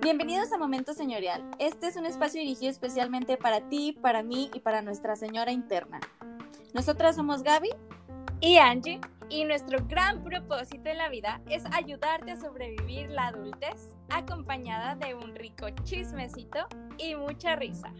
Bienvenidos a Momento Señorial. Este es un espacio dirigido especialmente para ti, para mí y para nuestra señora interna. Nosotras somos Gaby y Angie y nuestro gran propósito en la vida es ayudarte a sobrevivir la adultez acompañada de un rico chismecito y mucha risa.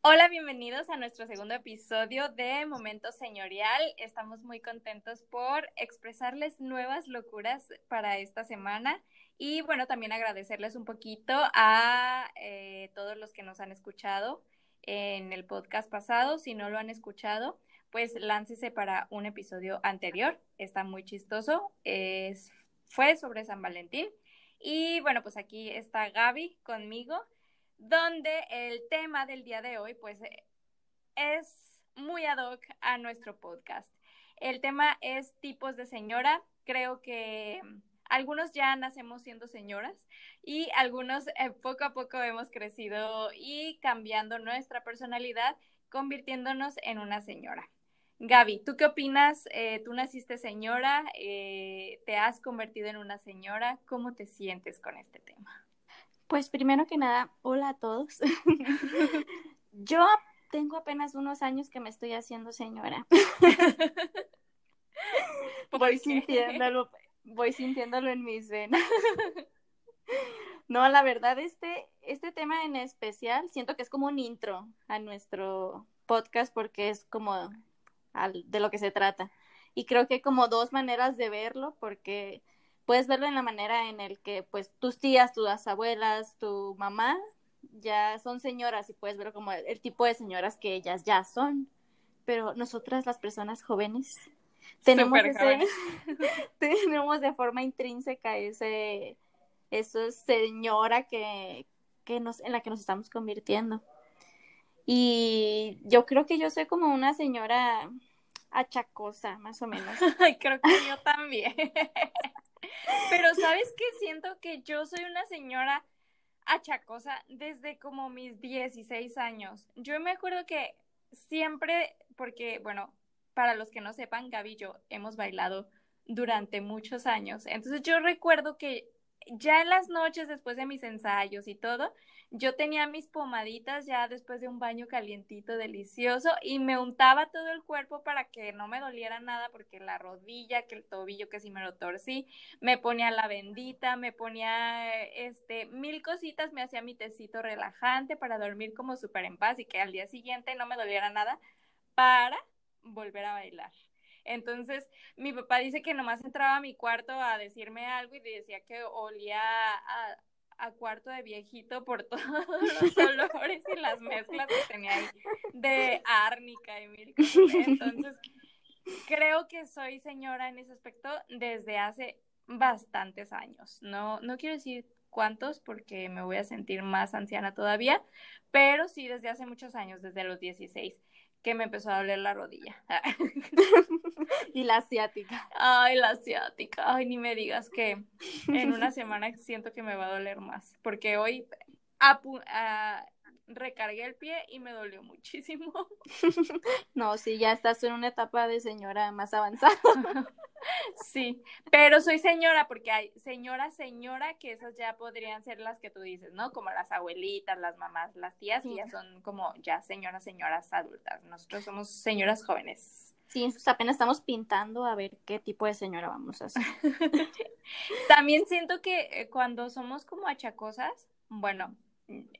Hola, bienvenidos a nuestro segundo episodio de Momento Señorial. Estamos muy contentos por expresarles nuevas locuras para esta semana y bueno, también agradecerles un poquito a eh, todos los que nos han escuchado en el podcast pasado. Si no lo han escuchado, pues láncese para un episodio anterior. Está muy chistoso. Es, fue sobre San Valentín. Y bueno, pues aquí está Gaby conmigo donde el tema del día de hoy pues es muy ad hoc a nuestro podcast. El tema es tipos de señora. Creo que algunos ya nacemos siendo señoras y algunos eh, poco a poco hemos crecido y cambiando nuestra personalidad, convirtiéndonos en una señora. Gaby, ¿tú qué opinas? Eh, ¿Tú naciste señora? Eh, ¿Te has convertido en una señora? ¿Cómo te sientes con este tema? Pues primero que nada, hola a todos. Yo tengo apenas unos años que me estoy haciendo señora. voy sintiéndolo, voy sintiéndolo en mis venas. no, la verdad, este, este tema en especial, siento que es como un intro a nuestro podcast porque es como de lo que se trata. Y creo que hay como dos maneras de verlo porque puedes verlo en la manera en el que pues tus tías, tus abuelas, tu mamá ya son señoras y puedes verlo como el, tipo de señoras que ellas ya son. Pero nosotras las personas jóvenes tenemos ese, tenemos de forma intrínseca ese eso señora que, que nos en la que nos estamos convirtiendo. Y yo creo que yo soy como una señora achacosa, más o menos. Ay, creo que yo también. Pero ¿sabes qué? Siento que yo soy una señora achacosa desde como mis 16 años. Yo me acuerdo que siempre, porque, bueno, para los que no sepan, Gaby y yo hemos bailado durante muchos años. Entonces yo recuerdo que ya en las noches, después de mis ensayos y todo, yo tenía mis pomaditas ya después de un baño calientito, delicioso, y me untaba todo el cuerpo para que no me doliera nada, porque la rodilla, que el tobillo, que si me lo torcí, me ponía la bendita, me ponía, este, mil cositas, me hacía mi tecito relajante para dormir como súper en paz y que al día siguiente no me doliera nada, para volver a bailar. Entonces, mi papá dice que nomás entraba a mi cuarto a decirme algo y decía que olía a, cuarto de viejito por todos los olores y las mezclas que tenía ahí de árnica y mil Entonces, creo que soy señora en ese aspecto desde hace bastantes años. No, no quiero decir cuántos porque me voy a sentir más anciana todavía, pero sí desde hace muchos años, desde los 16 que me empezó a doler la rodilla. y la asiática. Ay, la asiática. Ay, ni me digas que en una semana siento que me va a doler más, porque hoy recargué el pie y me dolió muchísimo. No, sí, ya estás en una etapa de señora más avanzada. Sí, pero soy señora porque hay señora, señora, que esas ya podrían ser las que tú dices, ¿no? Como las abuelitas, las mamás, las tías, y ya son como ya señoras, señoras adultas. Nosotros somos señoras jóvenes. Sí, apenas estamos pintando a ver qué tipo de señora vamos a hacer. También siento que eh, cuando somos como achacosas, bueno,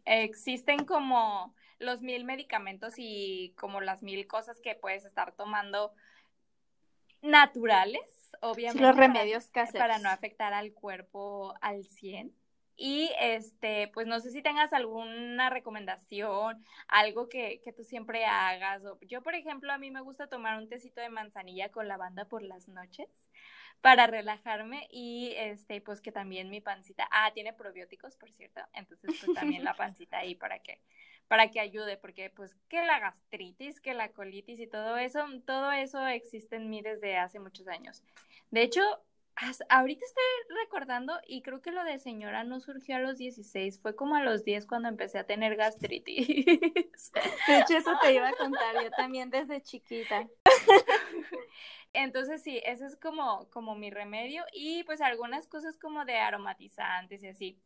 existen como los mil medicamentos y como las mil cosas que puedes estar tomando naturales, obviamente. los remedios para, Para no afectar al cuerpo al 100. Y este, pues no sé si tengas alguna recomendación, algo que, que tú siempre hagas. Yo, por ejemplo, a mí me gusta tomar un tecito de manzanilla con lavanda por las noches para relajarme y este, pues que también mi pancita, ah, tiene probióticos, por cierto, entonces pues también la pancita ahí para que para que ayude, porque pues que la gastritis, que la colitis y todo eso, todo eso existe en mí desde hace muchos años. De hecho, ahorita estoy recordando y creo que lo de señora no surgió a los 16, fue como a los 10 cuando empecé a tener gastritis. De hecho, eso te iba a contar, yo también desde chiquita. Entonces sí, ese es como, como mi remedio y pues algunas cosas como de aromatizantes y así,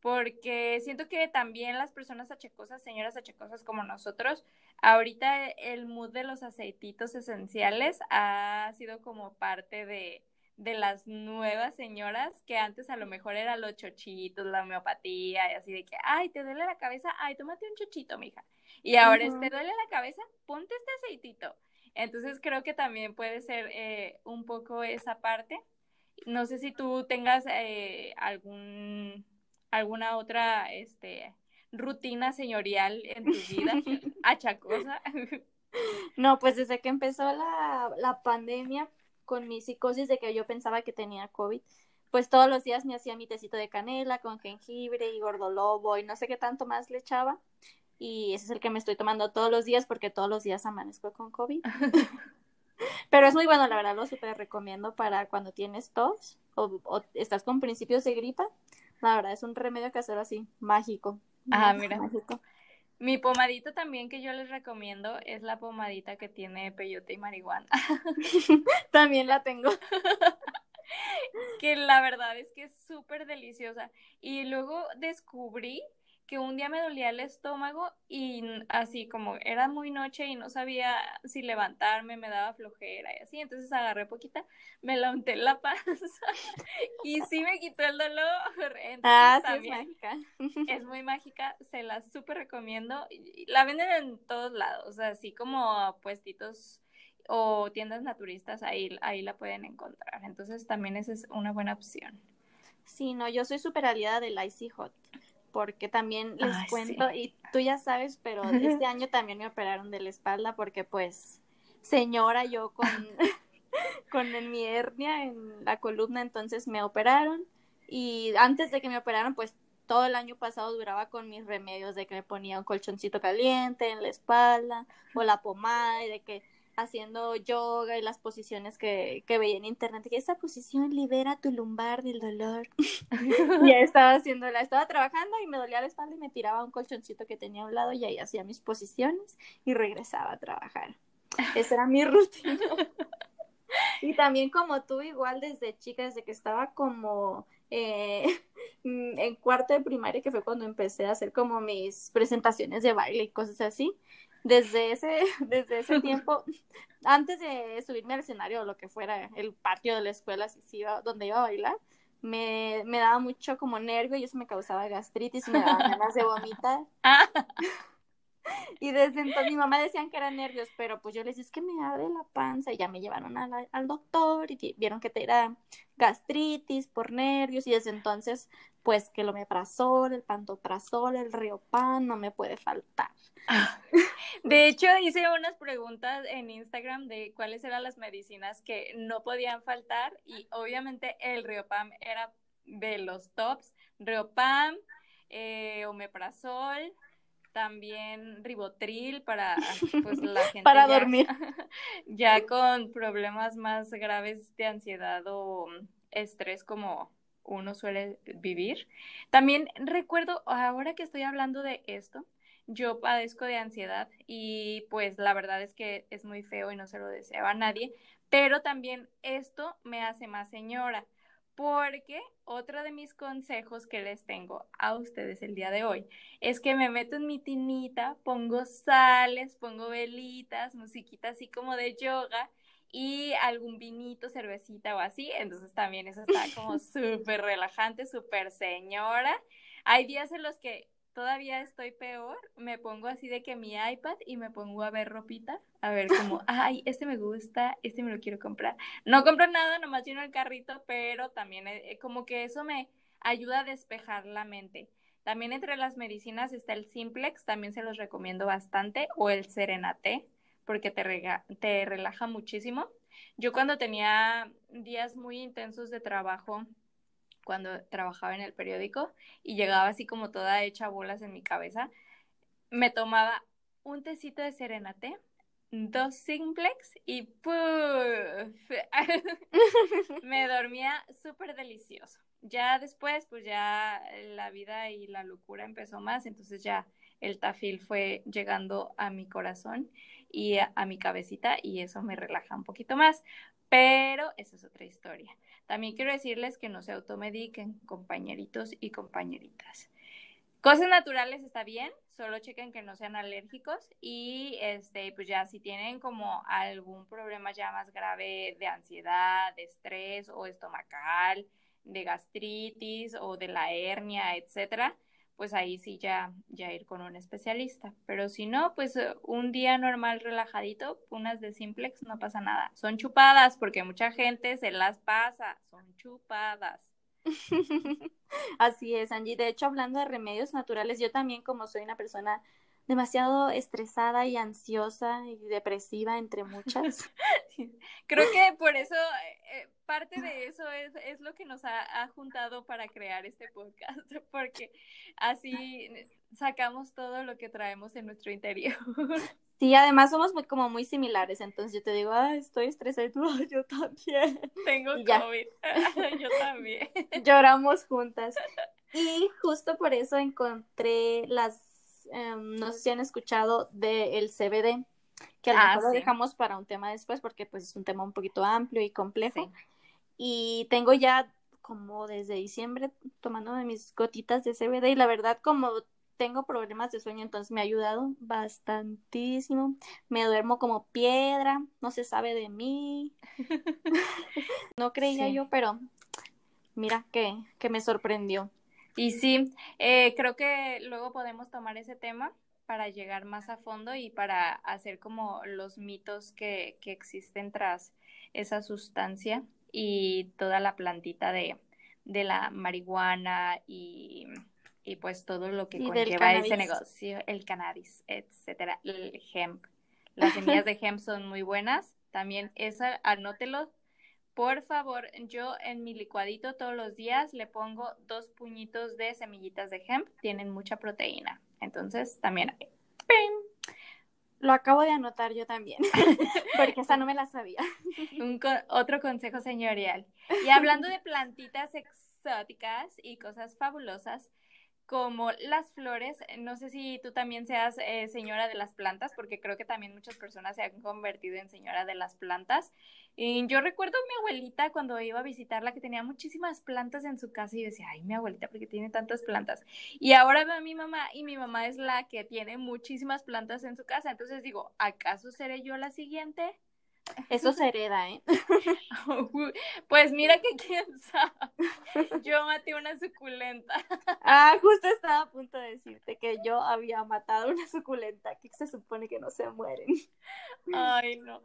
porque siento que también las personas achacosas, señoras achacosas como nosotros, ahorita el mood de los aceititos esenciales ha sido como parte de, de las nuevas señoras que antes a lo mejor era los chochitos, la homeopatía y así de que, ay, te duele la cabeza, ay, tómate un chochito, mija. Y ahora es, te duele la cabeza, ponte este aceitito. Entonces creo que también puede ser eh, un poco esa parte. No sé si tú tengas eh, algún alguna otra este rutina señorial en tu vida achacosa. No, pues desde que empezó la, la pandemia con mi psicosis de que yo pensaba que tenía COVID, pues todos los días me hacía mi tecito de canela con jengibre y gordolobo y no sé qué tanto más le echaba y ese es el que me estoy tomando todos los días porque todos los días amanezco con COVID. Pero es muy bueno, la verdad lo súper recomiendo para cuando tienes tos o, estás con principios de gripa. La verdad es un remedio casero así, mágico. Ah, mira. Mi pomadita también que yo les recomiendo es la pomadita que tiene peyote y marihuana. también la tengo. que la verdad es que es súper deliciosa. Y luego descubrí que un día me dolía el estómago y así como era muy noche y no sabía si levantarme, me daba flojera y así, entonces agarré poquita, me la unté en la panza y sí me quitó el dolor. ah, sí, es mágica. Es muy mágica, se la súper recomiendo. La venden en todos lados, así como puestitos o tiendas naturistas, ahí, ahí la pueden encontrar. Entonces también esa es una buena opción. Sí, no, yo soy súper aliada del Icy Hot porque también les cuento, y tú ya sabes, pero este año también me operaron de la espalda porque pues señora yo con, con mi hernia en la columna, entonces me operaron. Y antes de que me operaron pues todo el año pasado duraba con mis remedios de que me ponía un colchoncito caliente en la espalda o la pomada y de que haciendo yoga y las posiciones que, que veía en internet, que esa posición libera tu lumbar del dolor. y estaba haciéndola, estaba trabajando y me dolía la espalda y me tiraba un colchoncito que tenía a un lado y ahí hacía mis posiciones y regresaba a trabajar. Esa era mi rutina. y también como tú, igual desde chica, desde que estaba como eh, en cuarto de primaria, que fue cuando empecé a hacer como mis presentaciones de baile y cosas así desde ese, desde ese tiempo, antes de subirme al escenario o lo que fuera, el patio de la escuela, si, iba, donde iba a bailar, me, me, daba mucho como nervio y eso me causaba gastritis y me daba ganas de vomitar. Ah. Y desde entonces mi mamá decían que eran nervios, pero pues yo les dije, es que me abre la panza y ya me llevaron al doctor y vieron que te era gastritis por nervios y desde entonces pues que lo meprazol, el pantoprazol, el riopan no me puede faltar. De hecho, hice unas preguntas en Instagram de cuáles eran las medicinas que no podían faltar y obviamente el Riopam era de los tops. Riopam, eh, omeprazol, también ribotril para pues, la gente para dormir ya con problemas más graves de ansiedad o estrés como uno suele vivir. También recuerdo, ahora que estoy hablando de esto, yo padezco de ansiedad y pues la verdad es que es muy feo y no se lo deseo a nadie, pero también esto me hace más señora, porque otro de mis consejos que les tengo a ustedes el día de hoy es que me meto en mi tinita, pongo sales, pongo velitas, musiquita así como de yoga y algún vinito, cervecita o así, entonces también eso está como súper relajante, súper señora. Hay días en los que todavía estoy peor, me pongo así de que mi iPad y me pongo a ver ropita, a ver como, ay, este me gusta, este me lo quiero comprar. No compro nada, nomás lleno el carrito, pero también eh, como que eso me ayuda a despejar la mente. También entre las medicinas está el Simplex, también se los recomiendo bastante, o el Serenate, porque te, te relaja muchísimo. Yo cuando tenía días muy intensos de trabajo, cuando trabajaba en el periódico y llegaba así como toda hecha bolas en mi cabeza, me tomaba un tecito de serenate, dos simplex y ¡puf! me dormía súper delicioso. Ya después, pues ya la vida y la locura empezó más, entonces ya el tafil fue llegando a mi corazón y a, mi cabecita y eso me relaja un poquito más. Pero esa es otra historia. También quiero decirles que no se automediquen, compañeritos y compañeritas. Cosas naturales está bien, solo chequen que no sean alérgicos y este pues ya si tienen como algún problema ya más grave de ansiedad, de estrés o estomacal, de gastritis o de la hernia, etcétera, pues ahí sí ya, ya ir con un especialista. Pero si no, pues eh, un día normal relajadito, unas de simplex, no pasa nada. Son chupadas, porque mucha gente se las pasa, son chupadas. Así es, Angie. De hecho, hablando de remedios naturales, yo también como soy una persona demasiado estresada y ansiosa y depresiva, entre muchas. Creo que por eso, eh, eh, parte de eso es, es lo que nos ha, juntado para crear este podcast, porque así sacamos todo lo que traemos en nuestro interior. Sí, además somos muy, como muy similares, entonces yo te digo, estoy estresada yo también. Tengo COVID, yo también. Lloramos juntas. Y justo por eso encontré las Em, no sé si han escuchado del CBD, que a lo ah, mejor lo dejamos para un tema después porque pues es un tema un poquito amplio y complejo. Y tengo ya como desde diciembre tomando mis gotitas de CBD y la verdad como tengo problemas de sueño, entonces me ha ayudado bastantísimo. Me duermo como piedra, no se sabe de mí. no creía yo, pero mira que, que me sorprendió. Y sí, eh, creo que luego podemos tomar ese tema para llegar más a fondo y para hacer como los mitos que, que existen tras esa sustancia y toda la plantita de, de la marihuana y, y, pues todo lo que conlleva ese negocio, el cannabis, etcétera, el hemp. Las semillas de hemp son muy buenas. También esa, anótelo, por favor, yo en mi licuadito todos los días le pongo dos puñitos de semillitas de hemp, tienen mucha proteína. Entonces, también hay. Lo acabo de anotar yo también, porque esa no me la sabía. Un otro consejo señorial. Y hablando de plantitas exóticas y cosas fabulosas, como las flores, no sé si tú también seas eh, señora de las plantas, porque creo que también muchas personas se han convertido en señora de las plantas. Y yo recuerdo a mi abuelita cuando iba a visitarla que tenía muchísimas plantas en su casa y decía, ay, mi abuelita, porque tiene tantas plantas. Y ahora veo a mi mamá y mi mamá es la que tiene muchísimas plantas en su casa. Entonces digo, ¿acaso seré yo la siguiente? Eso se hereda, ¿eh? Pues mira que quién sabe. Yo maté una suculenta. Ah, justo estaba a punto de decirte que yo había matado una suculenta, que se supone que no se mueren. Ay, no.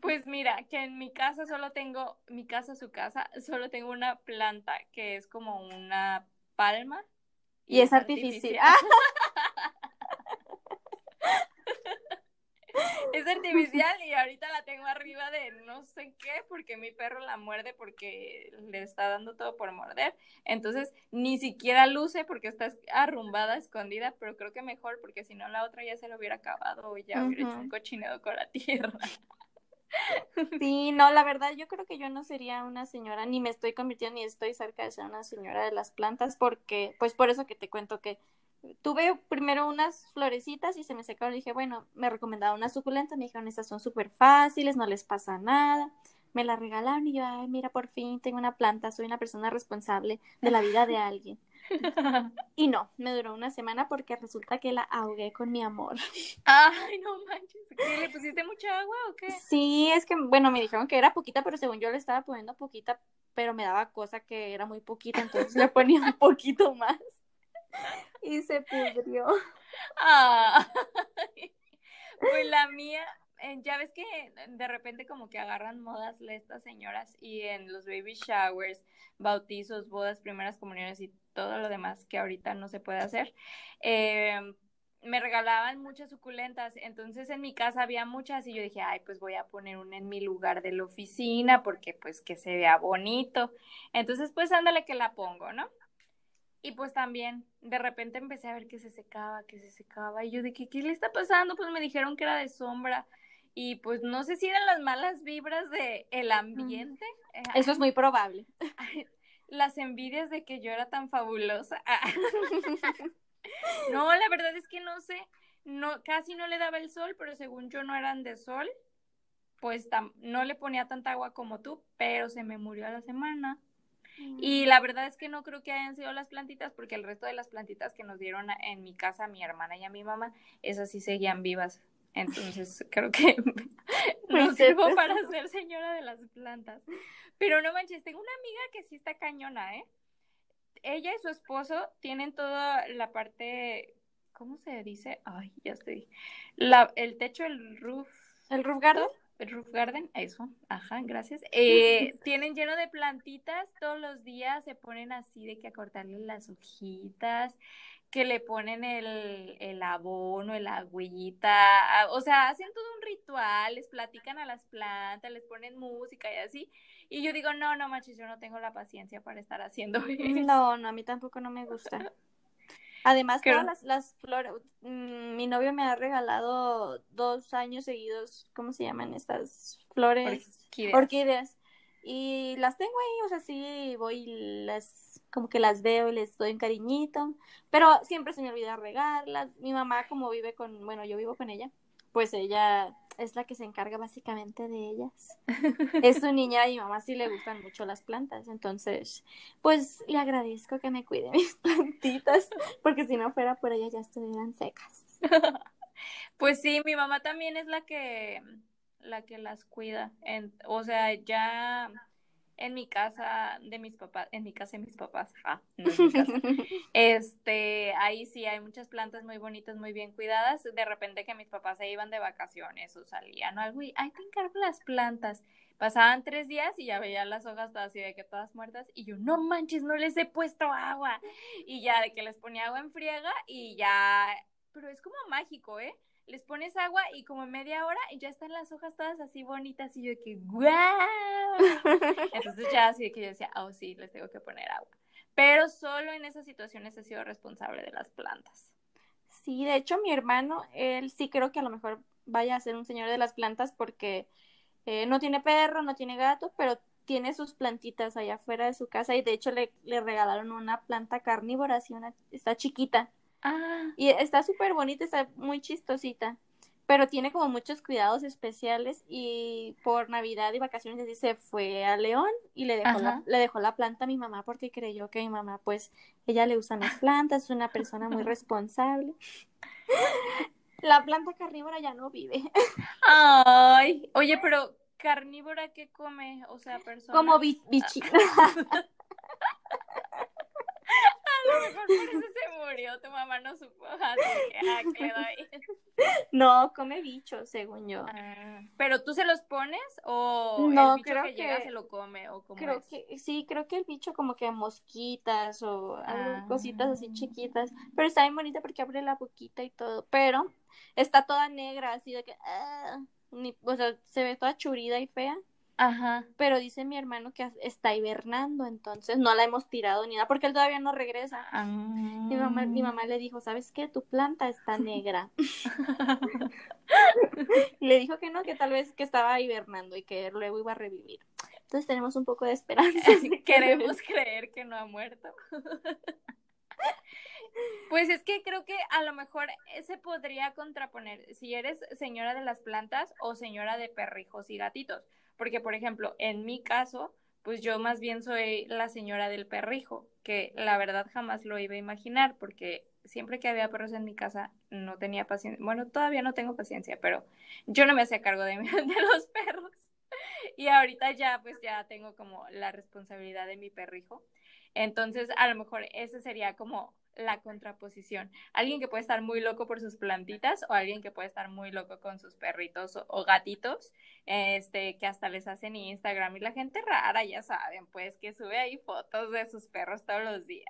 Pues mira, que en mi casa solo tengo, mi casa, su casa, solo tengo una planta que es como una palma. Y, es, artificial. es artificial y ahorita la tengo arriba de no sé qué porque mi perro la muerde porque le está dando todo por morder. Entonces ni siquiera luce porque está arrumbada, escondida, pero creo que mejor porque si no la otra ya se lo hubiera acabado o ya hubiera hecho un cochinero con la tierra. Sí, no, la verdad yo creo que yo no sería una señora, ni me estoy convirtiendo, ni estoy cerca de ser una señora de las plantas, porque, pues por eso que te cuento que tuve primero unas florecitas y se me secaron. Dije, bueno, me recomendaron unas suculentas. Me dijeron, estas son súper fáciles, no les pasa nada. Me la regalaron y yo, ay, mira, por fin tengo una planta, soy una persona responsable de la vida de alguien. y no, me duró una semana porque resulta que la ahogué con mi amor. Ay, no manches. ¿Qué, ¿Le pusiste mucha agua o qué? Sí, es que, bueno, me dijeron que era poquita, pero según yo le estaba poniendo poquita, pero me daba cosa que era muy poquita, entonces le ponía un poquito más y se pudrió. Ah, pues la mía, eh, ya ves que de repente como que agarran modas estas señoras y en los baby showers, bautizos, bodas, primeras comuniones y todo lo demás que ahorita no se puede hacer, eh, me regalaban muchas suculentas, entonces en mi casa había muchas y yo dije, ay, pues voy a poner una en mi lugar de la oficina porque pues que se vea bonito. Entonces pues ándale que la pongo, ¿no? Y pues también, de repente empecé a ver que se secaba, que se secaba. Y yo de que, ¿qué le está pasando? Pues me dijeron que era de sombra. y pues no sé si eran las malas vibras de el ambiente. Eh, Eso es muy probable. Las envidias de que yo era tan fabulosa. no, la verdad es que no sé, no casi no le daba el sol, pero según yo no eran de sol, pues no le ponía tanta agua como tú, pero se me murió a la semana. Y la verdad es que no creo que hayan sido las plantitas, porque el resto de las plantitas que nos dieron en mi casa, mi hermana y a mi mamá, esas sí seguían vivas. Entonces creo que no sirvo para ser señora de las plantas. Pero no manches, tengo una amiga que sí está cañona, ¿eh? Ella y su esposo tienen toda la parte, ¿cómo se dice? Ay, ya estoy. La, el techo, el roof. ¿El roof garden? El roof garden, eso, ajá, gracias. Eh, tienen lleno de plantitas todos los días, se ponen así de que a cortarle las hojitas, que le ponen el, el abono, el agüita, o sea, hacen todo un ritual, les platican a las plantas, les ponen música y así. Y yo digo, no, no manches, yo no tengo la paciencia para estar haciendo eso. No, no, a mí tampoco no me gusta. Además, todas las, las flores, mm, mi novio me ha regalado dos años seguidos, ¿cómo se llaman estas flores? Orquídeas. Orquídeas. Y las tengo ahí, o sea, sí voy las como que las veo y les doy un cariñito, pero siempre se me olvida regarlas. Mi mamá como vive con, bueno, yo vivo con ella, pues ella es la que se encarga básicamente de ellas. es su niña y mi mamá sí le gustan mucho las plantas, entonces pues le agradezco que me cuide mis plantitas, porque si no fuera por ella ya estuvieran secas. pues sí, mi mamá también es la que la que las cuida, en, o sea, ya en mi casa de mis papás, en mi casa de mis papás, ah, no en mi casa. este, ahí sí hay muchas plantas muy bonitas, muy bien cuidadas. De repente que mis papás se iban de vacaciones o salían o algo y, ay, te encargo las plantas. Pasaban tres días y ya veía las hojas todas así de que todas muertas y yo, no manches, no les he puesto agua. Y ya de que les ponía agua en friega y ya, pero es como mágico, ¿eh? les pones agua y como media hora y ya están las hojas todas así bonitas y yo de que ¡guau! Entonces ya así que yo decía, oh sí, les tengo que poner agua. Pero solo en esas situaciones he sido responsable de las plantas. Sí, de hecho mi hermano, él sí creo que a lo mejor vaya a ser un señor de las plantas porque eh, no tiene perro, no tiene gato, pero tiene sus plantitas allá afuera de su casa y de hecho le, le regalaron una planta carnívora, así una, está chiquita Ah. Y está súper bonita, está muy chistosita, pero tiene como muchos cuidados especiales y por Navidad y vacaciones así se fue a León y le dejó, la, le dejó la planta a mi mamá porque creyó que mi mamá pues ella le usa las plantas, es una persona muy responsable. La planta carnívora ya no vive. Ay, oye, pero carnívora qué come, o sea, persona. Como bichita. lo mejor por eso se murió, tu mamá no supo, así que, ah, quedó ahí. No, come bichos, según yo. Ah, ¿Pero tú se los pones o no, el bicho creo que, llega se lo come o cómo Creo que, sí, creo que el bicho como que mosquitas o ah. cositas así chiquitas, pero está bien bonita porque abre la boquita y todo, pero está toda negra, así de que, o sea, se ve toda churida y fea. Ajá. Pero dice mi hermano que está hibernando, entonces no la hemos tirado ni nada, porque él todavía no regresa. Mi, mamá, mi ah. mamá le dijo, ¿sabes qué? Tu planta está negra. y le dijo que no, que tal vez que estaba hibernando y que luego iba a revivir. Entonces tenemos un poco de esperanza. Queremos creer que no ha muerto. Pues es que creo que a lo mejor se podría contraponer si eres señora de las plantas o señora de perrijos y gatitos. Porque, por ejemplo, en mi caso, pues yo más bien soy la señora del perrijo, que la verdad jamás lo iba a imaginar, porque siempre que había perros en mi casa no tenía paciencia. Bueno, todavía no tengo paciencia, pero yo no me hacía cargo de, de los perros. Y ahorita ya, pues ya tengo como la responsabilidad de mi perrijo. Entonces, a lo mejor ese sería como la contraposición. Alguien que puede estar muy loco por sus plantitas o alguien que puede estar muy loco con sus perritos o, gatitos, este, que hasta les hacen Instagram y la gente rara, ya saben, pues que sube ahí fotos de sus perros todos los días.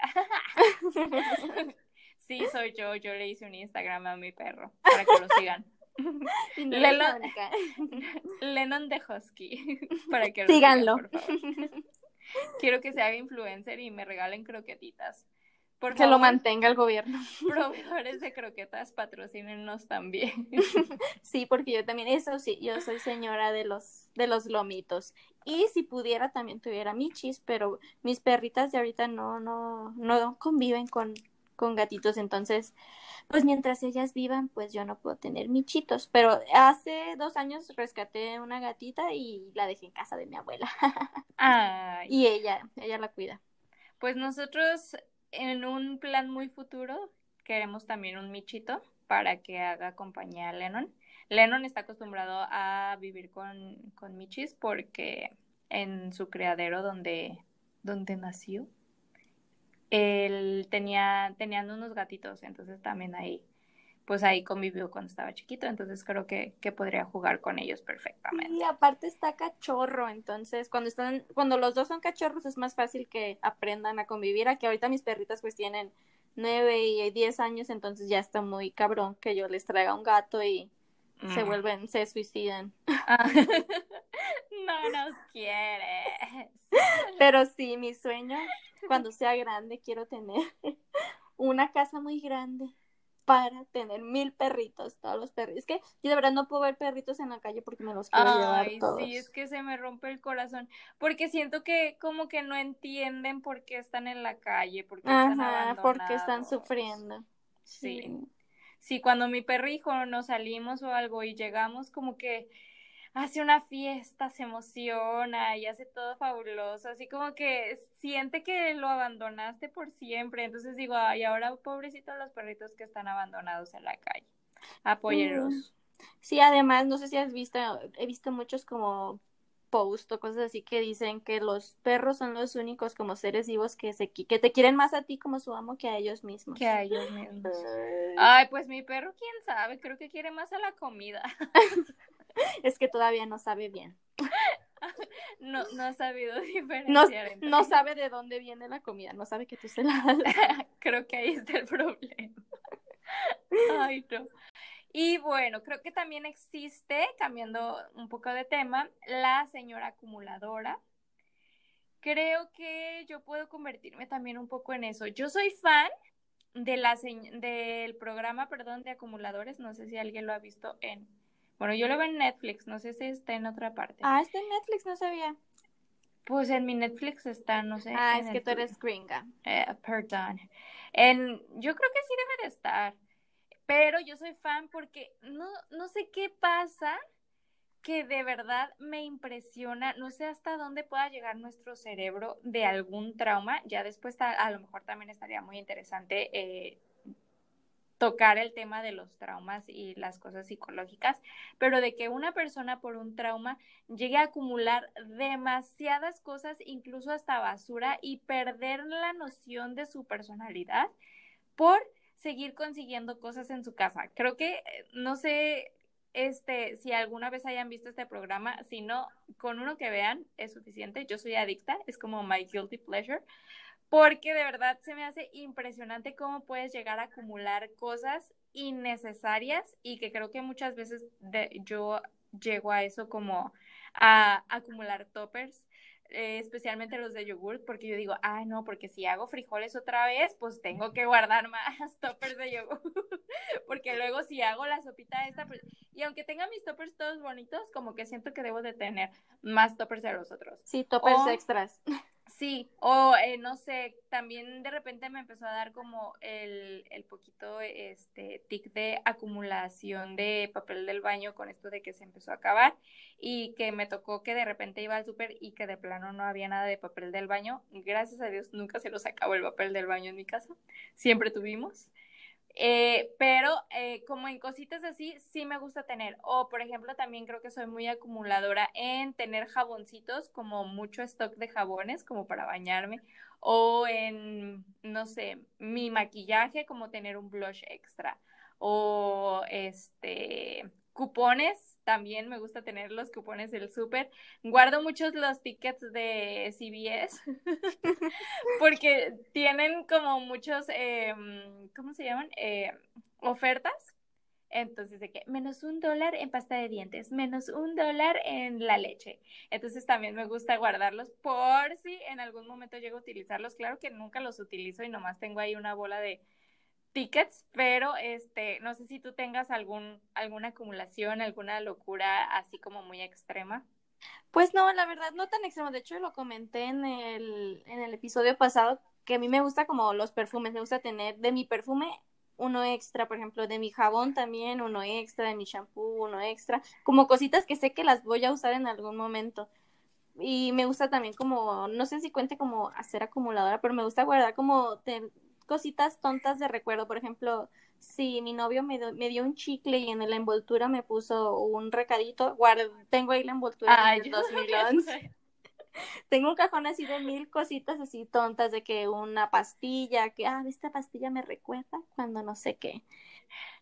sí, soy yo, yo le hice un Instagram a mi perro para que lo sigan. Lennon, Lennon de Husky para que lo Síganlo. Sigan, por favor. Quiero que se haga influencer y me regalen croquetitas Por que lo mantenga el gobierno. proveedores de croquetas, patrocínenos también. Sí, porque yo también, eso sí, yo soy señora de los, de los lomitos. Y si pudiera, también tuviera michis, pero mis perritas de ahorita no, no, no conviven con, con gatitos, entonces, pues mientras ellas vivan, pues yo no puedo tener michitos. Pero hace dos años rescaté una gatita y la dejé en casa de mi abuela. Ay, Y ella, ella la cuida. pues nosotros en un plan muy futuro queremos también un michito para que haga compañía a Lennon. Lennon está acostumbrado a vivir con, con michis porque en su criadero donde, donde nació, él tenía, tenían unos gatitos, entonces también ahí, pues ahí convivió cuando estaba chiquito, entonces creo que, que podría jugar con ellos perfectamente. Y aparte está cachorro, entonces cuando están, cuando los dos son cachorros es más fácil que aprendan a convivir, a que ahorita mis perritas pues tienen nueve y diez años, entonces ya está muy cabrón que yo les traiga un gato y se vuelven, se suicidan. Ah, no nos quieres. Pero sí, mi sueño, cuando sea grande, quiero tener una casa muy grande para tener mil perritos, todos los perritos. Es que yo de verdad no puedo ver perritos en la calle porque me los quiero llevar Ay, todos. sí, es que se me rompe el corazón, porque siento que como que no entienden por qué están en la calle, por qué están Ajá, porque están abandonados. sufriendo. Sí. Sí, cuando mi perrijo nos salimos o algo y llegamos, como que hace una fiesta, se emociona y hace todo fabuloso, así como que siente que lo abandonaste por siempre. Entonces digo, ay, ahora pobrecitos los perritos que están abandonados en la calle. Apóyenlos. Sí, además, no sé si has visto, he visto muchos como post o cosas así que dicen que los perros son los únicos como seres vivos que se que te quieren más a ti como su amo que a ellos mismos. Que a ellos mismos. Ay, pues mi perro, quién sabe, creo que quiere más a la comida. Es que todavía no sabe bien. No, no ha sabido No, diferenciar entre no sabe de dónde viene la comida, no sabe que tú se la das. Creo que ahí está el problema. Ay, no. Y bueno, creo que también existe, cambiando un poco de tema, la señora acumuladora. Creo que yo puedo convertirme también un poco en eso. Yo soy fan de la del programa, perdón, de acumuladores. No sé si alguien lo ha visto en. Bueno, yo lo veo en Netflix, no sé si está en otra parte. Ah, está en Netflix, no sabía. Pues en mi Netflix está, no sé. Ah, es que tú eres gringa. Eh, perdón. En, yo creo que sí debe de estar. Pero yo soy fan porque no, no sé qué pasa que de verdad me impresiona. No sé hasta dónde pueda llegar nuestro cerebro de algún trauma. Ya después ta- a lo mejor también estaría muy interesante eh, tocar el tema de los traumas y las cosas psicológicas, pero de que una persona por un trauma llegue a acumular demasiadas cosas, incluso hasta basura, y perder la noción de su personalidad por seguir consiguiendo cosas en su casa. Creo que, eh, no sé, este, si alguna vez hayan visto este programa, si no, con uno que vean es suficiente. Yo soy adicta, es como my guilty pleasure, porque de verdad se me hace impresionante cómo puedes llegar a acumular cosas innecesarias y que creo que muchas veces de- yo llego a eso como a acumular toppers, eh, especialmente los de yogurt, porque yo digo, ay no, porque si hago frijoles otra vez, pues tengo que guardar más toppers de yogur, porque luego si hago la sopita esta, pues, y aunque tenga mis toppers todos bonitos, como que siento que debo de tener más toppers de los otros. Sí, toppers O- extras. Sí, o eh, no sé, también de repente me empezó a dar como el, el poquito este tic de acumulación de papel del baño con esto de que se empezó a acabar y que me tocó que de repente iba al súper y que de plano no había nada de papel del baño. Gracias a Dios nunca se nos acabó el papel del baño en mi casa, siempre tuvimos. Eh, pero eh, como en cositas así, sí me gusta tener. O, por ejemplo, también creo que soy muy acumuladora en tener jaboncitos, como mucho stock de jabones, como para bañarme. O en, no sé, mi maquillaje, como tener un blush extra. O, este, cupones, también me gusta tener los cupones del súper. Guardo muchos los tickets de CVS porque tienen como muchos, eh, ¿cómo se llaman? Eh, ofertas. Entonces, de que menos un dólar en pasta de dientes, menos un dólar en la leche. Entonces, también me gusta guardarlos por si en algún momento llego a utilizarlos. Claro que nunca los utilizo y nomás tengo ahí una bola de tickets, pero este, no sé si tú tengas algún, alguna acumulación, alguna locura así como muy extrema. Pues no, la verdad, no tan extremo. De hecho, lo comenté en el, en el episodio pasado, que a mí me gusta como los perfumes, me gusta tener de mi perfume uno extra, por ejemplo, de mi jabón también, uno extra, de mi shampoo, uno extra, como cositas que sé que las voy a usar en algún momento. Y me gusta también como, no sé si cuente como hacer acumuladora, pero me gusta guardar como cositas tontas de recuerdo. Por ejemplo, si mi novio me, me, dio un chicle y en la envoltura me puso un recadito, guardo, tengo ahí la envoltura de 2011. Tengo un cajón así de mil cositas así tontas de que una pastilla, que, ah, esta pastilla me recuerda cuando no sé qué.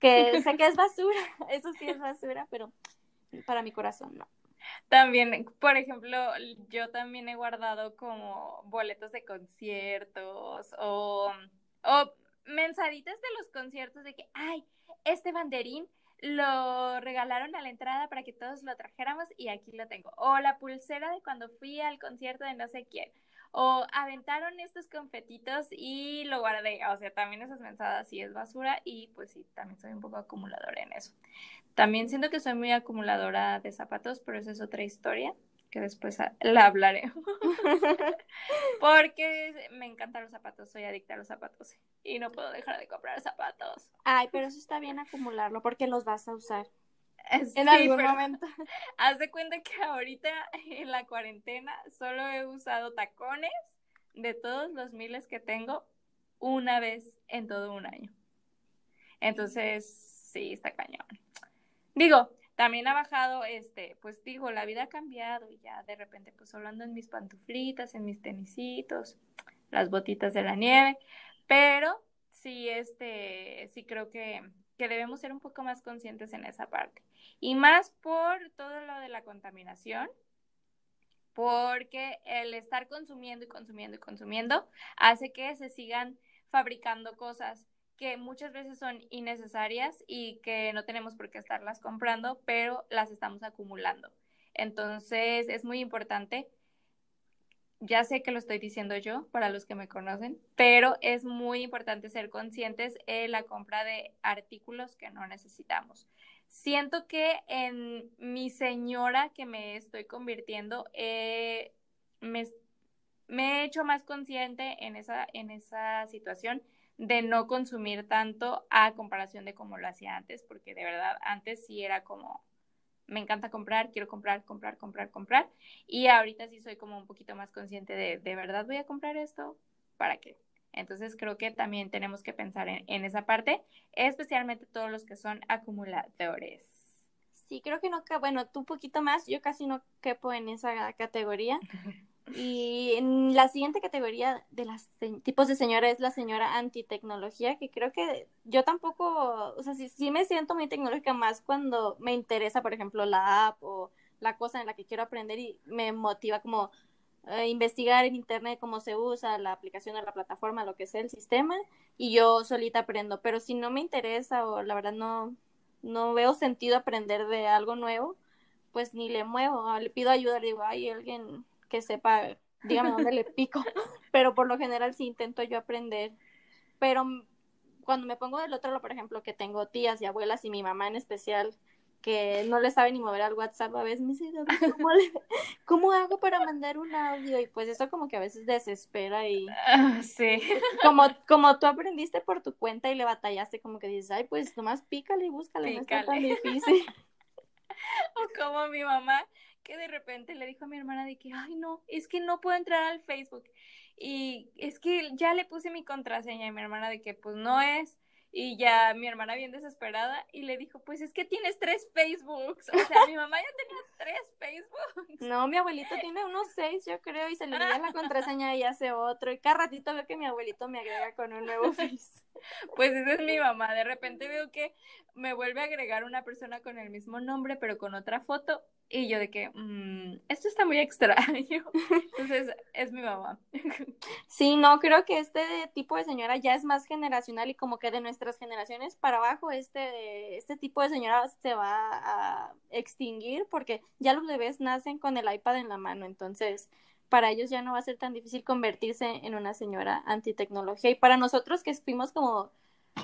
Que sé que es basura, eso sí es basura, pero para mi corazón no. También, por ejemplo, yo también he guardado como boletos de conciertos o, o mensaditas de los conciertos de que, ay, este banderín lo regalaron a la entrada para que todos lo trajéramos y aquí lo tengo. O la pulsera de cuando fui al concierto de no sé quién. O aventaron estos confetitos y lo guardé. O sea, también esas mensadas sí es basura y pues sí, también soy un poco acumuladora en eso. También siento que soy muy acumuladora de zapatos, pero esa es otra historia que después la hablaré. Porque me encantan los zapatos, soy adicta a los zapatos y no puedo dejar de comprar zapatos. Ay, pero eso está bien acumularlo porque los vas a usar. en algún momento. Haz de cuenta que ahorita en la cuarentena solo he usado tacones de todos los miles que tengo una vez en todo un año. Entonces, sí, está cañón. Digo, también ha bajado, este, pues digo, la vida ha cambiado y ya de repente, pues hablando en mis pantuflitas, en mis tenisitos, las botitas de la nieve, pero sí, este, sí creo que, que debemos ser un poco más conscientes en esa parte. Y más por todo lo de la contaminación, porque el estar consumiendo y consumiendo y consumiendo hace que se sigan fabricando cosas que muchas veces son innecesarias y que no tenemos por qué estarlas comprando, pero las estamos acumulando. Entonces es muy importante, ya sé que lo estoy diciendo yo para los que me conocen, pero es muy importante ser conscientes en la compra de artículos que no necesitamos. Siento que en mi señora que me estoy convirtiendo, eh, me, me he hecho más consciente en esa, en esa situación de no consumir tanto a comparación de como lo hacía antes, porque de verdad antes sí era como, me encanta comprar, quiero comprar, comprar, comprar, comprar, y ahorita sí soy como un poquito más consciente de, de verdad voy a comprar esto, ¿para qué? Entonces creo que también tenemos que pensar en, en esa parte, especialmente todos los que son acumuladores. Sí, creo que no, bueno, tú un poquito más, yo casi no quepo en esa categoría. Y en la siguiente categoría de los tipos de señora es la señora antitecnología, que creo que yo tampoco, o sea, sí, sí, me siento muy tecnológica más cuando me interesa, por ejemplo, la app o la cosa en la que quiero aprender y me motiva como eh, investigar en internet cómo se usa la aplicación o la plataforma, lo que sea el sistema, y yo solita aprendo. Pero si no me interesa o la verdad no, no veo sentido aprender de algo nuevo, pues ni le muevo, le pido ayuda, le digo, hay alguien que sepa, dígame dónde le pico, pero por lo general sí intento yo aprender, pero cuando me pongo del otro lado, por ejemplo, que tengo tías y abuelas y mi mamá en especial, que no le sabe ni mover al WhatsApp, a veces me dice, ¿cómo, ¿cómo hago para mandar un audio? Y pues eso como que a veces desespera y... Ah, sí. Como, como tú aprendiste por tu cuenta y le batallaste, como que dices, ay, pues nomás pícale y búscale, no está tan difícil. o como mi mamá, que de repente le dijo a mi hermana de que, ay no, es que no puedo entrar al Facebook. Y es que ya le puse mi contraseña y mi hermana de que pues no es. Y ya mi hermana bien desesperada y le dijo, pues es que tienes tres Facebooks. O sea, mi mamá ya tenía tres Facebooks. No, mi abuelito tiene unos seis, yo creo, y se le olvida la contraseña y hace otro. Y cada ratito veo que mi abuelito me agrega con un nuevo Face. Pues esa es mi mamá. De repente veo que me vuelve a agregar una persona con el mismo nombre, pero con otra foto. Y yo de que, mmm, esto está muy extraño. Entonces, es mi mamá. Sí, no, creo que este tipo de señora ya es más generacional y como que de nuestras generaciones para abajo, este, este tipo de señora se va a extinguir porque ya los bebés nacen con el iPad en la mano. Entonces, para ellos ya no va a ser tan difícil convertirse en una señora antitecnología. Y para nosotros que fuimos como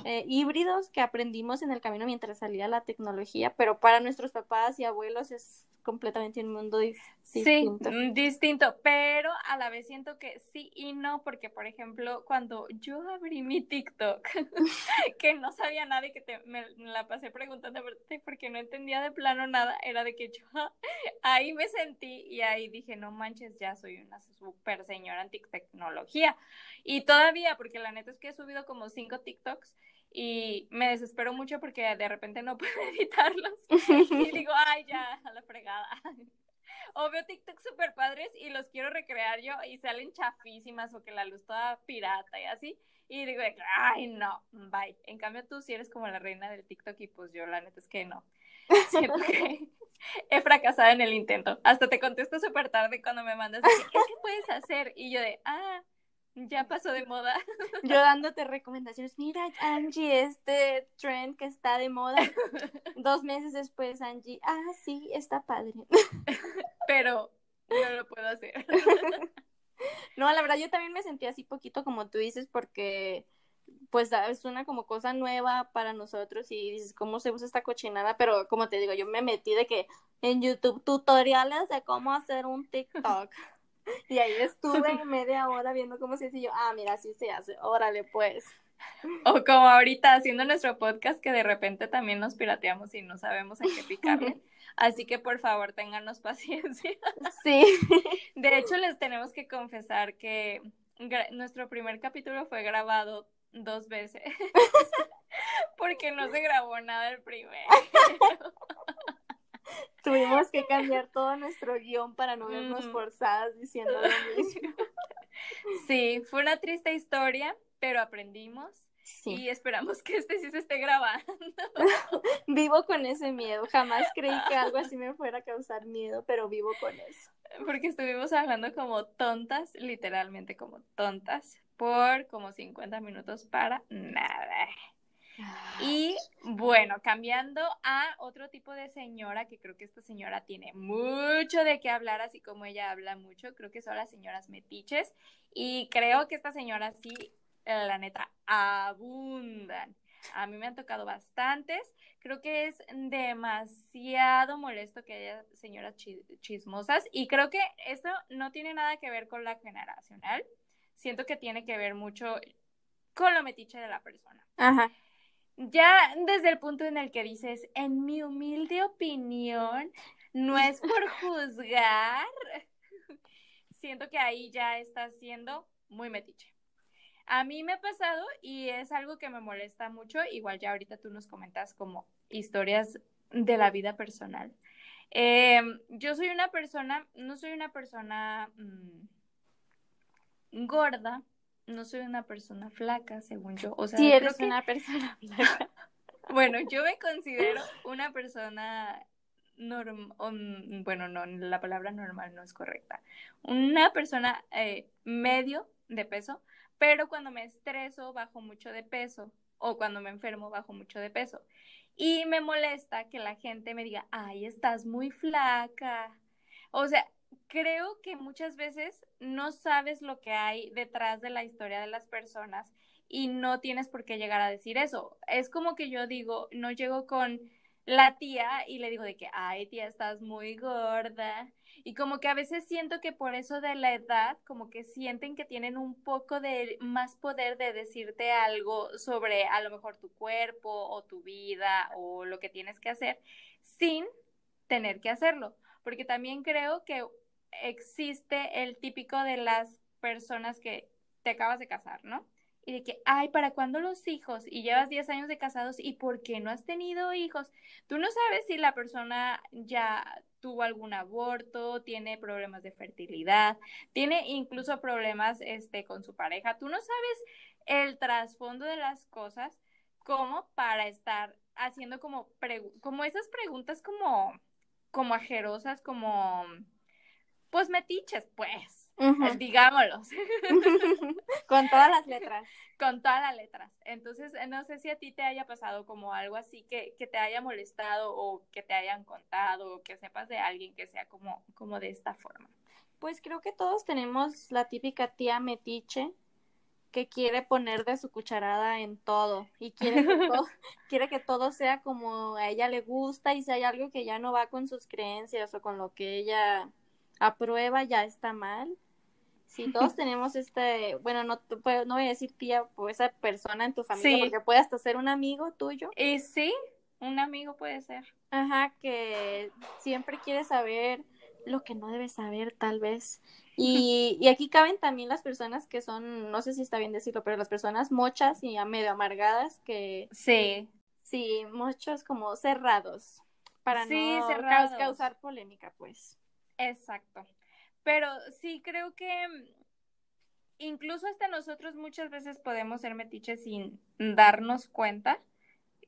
eh, híbridos que aprendimos en el camino mientras salía la tecnología, pero para nuestros papás y abuelos es completamente un mundo distinto. Sí, mm, distinto, pero a la vez siento que sí y no, porque por ejemplo, cuando yo abrí mi TikTok, que no sabía nada y que me, la pasé preguntando porque no entendía de plano nada, era de que yo ahí me sentí y ahí dije, no manches, ya soy una super señora en tecnología. Y todavía, porque la neta es que he subido como cinco TikToks y me desespero mucho porque de repente no puedo editarlos y digo, ay, ya, a la fregada. O veo TikTok súper padres y los quiero recrear yo y salen chafísimas o que la luz toda pirata y así. Y digo, ay, no, bye. En cambio tú sí eres como la reina del TikTok y pues yo la neta es que no. Siento que he fracasado en el intento. Hasta te contesto súper tarde cuando me mandas, ¿qué puedes hacer? Y yo de, ah, ya pasó de moda. Yo dándote recomendaciones. Mira, Angie, este trend que está de moda. Dos meses después, Angie, ah, sí, está padre. Pero no lo puedo hacer. No, la verdad, yo también me sentí así poquito como tú dices, porque pues es una como cosa nueva para nosotros y dices, ¿cómo se usa esta cochinada? Pero como te digo, yo me metí de que en YouTube tutoriales de cómo hacer un TikTok. Y ahí estuve media hora viendo cómo se hace y yo, ah, mira, así se hace, órale pues. O como ahorita haciendo nuestro podcast que de repente también nos pirateamos y no sabemos en qué picarle. Así que por favor ténganos paciencia. Sí. De hecho, les tenemos que confesar que nuestro primer capítulo fue grabado dos veces. Porque no se grabó nada el primero. Tuvimos que cambiar todo nuestro guion para no vernos forzadas diciendo lo mismo. Sí, fue una triste historia, pero aprendimos. Y esperamos que este sí se esté grabando. vivo con ese miedo. Jamás creí que algo así me fuera a causar miedo, pero vivo con eso. Porque estuvimos hablando como tontas, literalmente como tontas, por como 50 minutos para nada. Y bueno, cambiando a otro tipo de señora, que creo que esta señora tiene mucho de qué hablar, así como ella habla mucho, creo que son las señoras metiches. Y creo que esta señora sí, la neta, abundan. A mí me han tocado bastantes. Creo que es demasiado molesto que haya señoras chismosas. Y creo que esto no tiene nada que ver con la generacional. Siento que tiene que ver mucho con lo metiche de la persona. Ajá ya desde el punto en el que dices, en mi humilde opinión, no es por juzgar, siento que ahí ya estás siendo muy metiche. A mí me ha pasado y es algo que me molesta mucho, igual ya ahorita tú nos comentas como historias de la vida personal. Em, yo soy una persona, no soy una persona mm, gorda, no soy una persona flaca, según yo. O sea, sí, eres una persona flaca. bueno, yo me considero una persona normal, bueno, no, la palabra normal no es correcta. Una persona eh, medio de peso, pero cuando me estreso bajo mucho de peso o cuando me enfermo bajo mucho de peso. Y me molesta que la gente me diga, ay, estás muy flaca. O sea, creo que muchas veces no sabes lo que hay detrás de la historia de las personas y no tienes por qué llegar a decir eso. Es como que yo digo, no llego con la tía y le digo de que, ay tía, estás muy gorda. Y como que a veces siento que por eso de la edad, como que sienten que tienen un poco de más poder de decirte algo sobre a lo mejor tu cuerpo o tu vida o lo que tienes que hacer sin tener que hacerlo. Porque también creo que existe el típico de las personas que te acabas de casar, ¿no? Y de que, ay, ¿para cuándo los hijos? Y llevas 10 años de casados y ¿por qué no has tenido hijos? Tú no sabes si la persona ya tuvo algún aborto, tiene problemas de fertilidad, tiene incluso problemas este, con su pareja. Tú no sabes el trasfondo de las cosas como para estar haciendo como, como esas preguntas como, como ajerosas, como, pues metiches, pues. digámoslo. Con todas las letras. Con todas las letras. Entonces, eh, no sé si a ti te haya pasado como algo así que, que te haya molestado o que te hayan contado o que sepas de alguien que sea como, como de esta forma. Pues creo que todos tenemos la típica tía metiche que quiere poner de su cucharada en todo y quiere que todo, quiere que todo sea como a ella le gusta y si hay algo que ya no va con sus creencias o con lo que ella aprueba ya está mal. Si todos tenemos este, bueno, no, no voy a decir tía o esa persona en tu familia porque puede hasta ser un amigo tuyo. Y sí, un amigo puede ser. Ajá, que siempre quiere saber lo que no debe saber tal vez. Y, y, aquí caben también las personas que son, no sé si está bien decirlo, pero las personas mochas y medio amargadas que... Sí. Sí, muchos como cerrados, para no causar polémica, pues. Exacto. Pero sí creo que incluso hasta nosotros muchas veces podemos ser metiches sin darnos cuenta.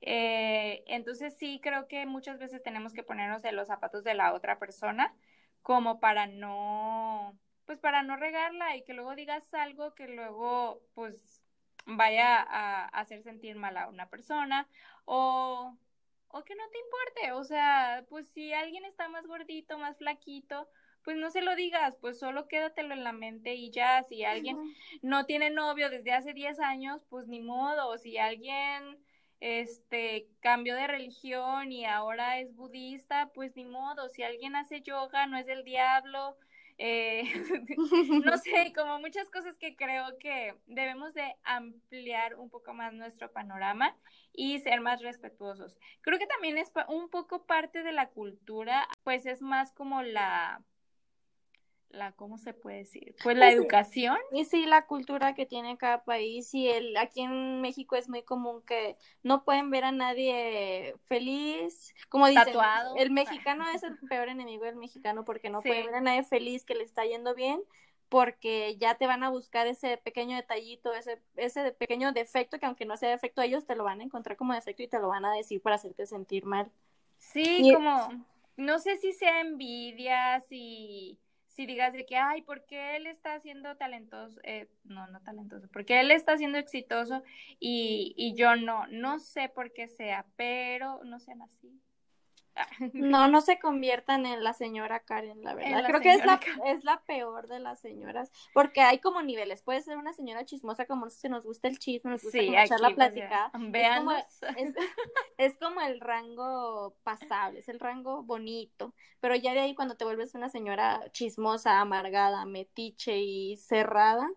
Eh, entonces sí creo que muchas veces tenemos que ponernos en los zapatos de la otra persona como para no, pues para no regarla y que luego digas algo que luego pues vaya a hacer sentir mal a una persona o, o que no te importe, o sea, pues si alguien está más gordito, más flaquito, pues no se lo digas, pues solo quédatelo en la mente y ya, si alguien no tiene novio desde hace 10 años, pues ni modo, si alguien este cambió de religión y ahora es budista, pues ni modo, si alguien hace yoga no es del diablo, eh, no sé, como muchas cosas que creo que debemos de ampliar un poco más nuestro panorama y ser más respetuosos. Creo que también es un poco parte de la cultura, pues es más como la la, ¿cómo se puede decir? Pues la educación. Y sí, la cultura que tiene cada país y el, aquí en México es muy común que no pueden ver a nadie feliz, como dicen, Tatuado. el mexicano es el peor enemigo del mexicano porque no puede ver a nadie feliz que le está yendo bien porque ya te van a buscar ese pequeño detallito, ese, ese pequeño defecto que aunque no sea defecto ellos te lo van a encontrar como defecto y te lo van a decir para hacerte sentir mal. Sí, como, no sé si sea envidia, si si digas de que, ay, ¿por qué él está siendo talentoso? Eh, no, no talentoso, porque él está siendo exitoso y, y yo no, no sé por qué sea, pero no sean así. No, no se conviertan en la señora Karen, la verdad. Creo que es la, es la peor de las señoras, porque hay como niveles. Puede ser una señora chismosa como si nos gusta el chisme, nos gusta echar la plática. Es como, es, como, el rango pasable, es el rango bonito. Pero ya de ahí cuando te vuelves una señora chismosa, amargada, metiche y cerrada,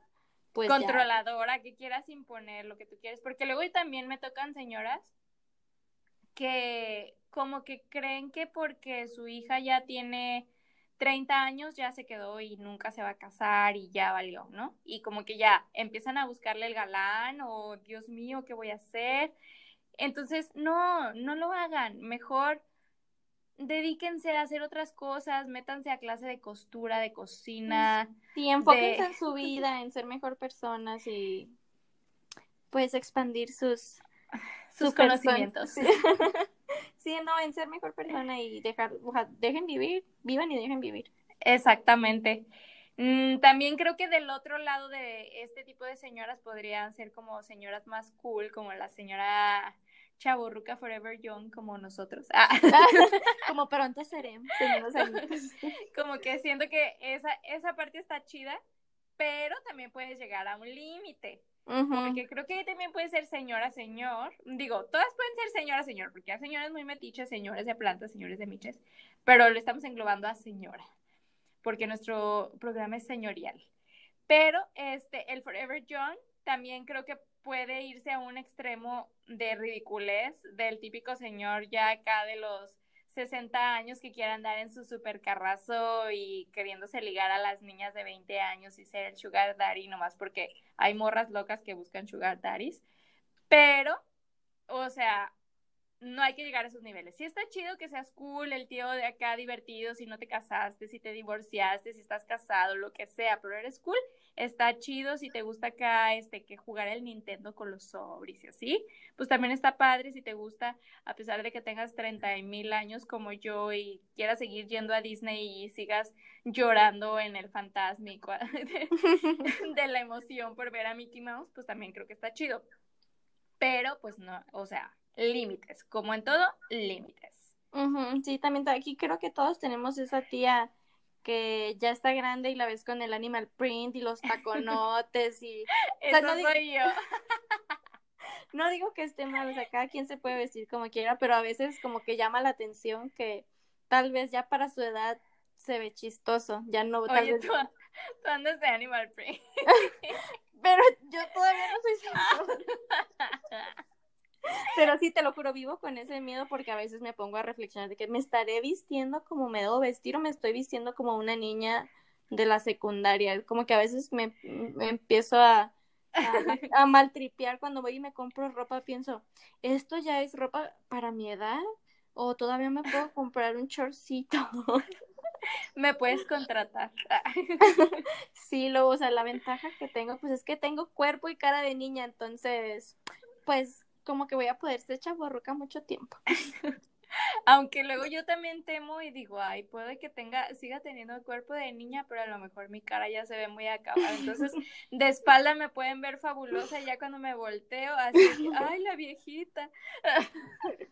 pues controladora, que quieras imponer lo que tú quieres, porque luego también me tocan señoras que como que creen que porque su hija ya tiene 30 años ya se quedó y nunca se va a casar y ya valió, ¿no? Y como que ya empiezan a buscarle el galán o Dios mío, ¿qué voy a hacer? Entonces, no, no lo hagan, mejor dedíquense a hacer otras cosas, métanse a clase de costura, de cocina. Sí, enfóquense en su vida, en ser mejor personas y pues expandir sus sus conocimientos. Sí. no, en ser mejor persona y dejar, dejen vivir, vivan y dejen vivir. Exactamente. Mm, también creo que del otro lado de este tipo de señoras podrían ser como señoras más cool, como la señora Chaburruca Forever Young, como nosotros. Ah. como pronto seremos, como que siento que esa, esa parte está chida, pero también puedes llegar a un límite. Porque creo que también puede ser señora, señor. Digo, todas pueden ser señora, señor, porque hay señores muy metiches, señores de plantas, señores de miches, pero lo estamos englobando a señora, porque nuestro programa es señorial. Pero este, el Forever Young también creo que puede irse a un extremo de ridiculez del típico señor ya acá de los 60 años que quiera andar en su supercarrazo y queriéndose ligar a las niñas de 20 años y ser el sugar daddy nomás porque hay morras locas que buscan sugar daddies. Pero, o sea, no hay que llegar a esos niveles. Sí está chido que seas cool, el tío de acá divertido, si no te casaste, si te divorciaste, si estás casado, lo que sea, pero eres cool, está chido si te gusta acá este que jugar el Nintendo con los sobres y pues también está padre si te gusta, a pesar de que tengas 30 mil años como yo y quieras seguir yendo a Disney y sigas llorando en el fantasmico de, de la emoción por ver a Mickey Mouse, pues también creo que está chido. Pero pues no, o sea, límites, como en todo, límites. sí, también aquí creo que todos tenemos esa tía que ya está grande y la ves con el animal print y los taconotes y... Eso no soy digo... yo. no digo que esté mal, o sea, cada quien se puede vestir como quiera, pero a veces como que llama la atención que tal vez ya para su edad se ve chistoso, ya no... Tal vez... tú, andas de animal print. pero yo todavía no soy Pero sí, te lo juro, vivo con ese miedo porque a veces me pongo a reflexionar de que me estaré vistiendo como me debo vestir o me estoy vistiendo como una niña de la secundaria. Como que a veces me, empiezo a, a, maltripear cuando voy y me compro ropa. Pienso, ¿esto ya es ropa para mi edad? ¿O todavía me puedo comprar un shortcito? me puedes contratar. sí, luego, o sea, la ventaja que tengo, pues es que tengo cuerpo y cara de niña, entonces, pues como que voy a poder ser chaborruca mucho tiempo. Aunque luego yo también temo y digo, ay, puede que tenga, siga teniendo el cuerpo de niña, pero a lo mejor mi cara ya se ve muy acabada. Entonces, de espalda me pueden ver fabulosa y ya cuando me volteo, así, ay, la viejita.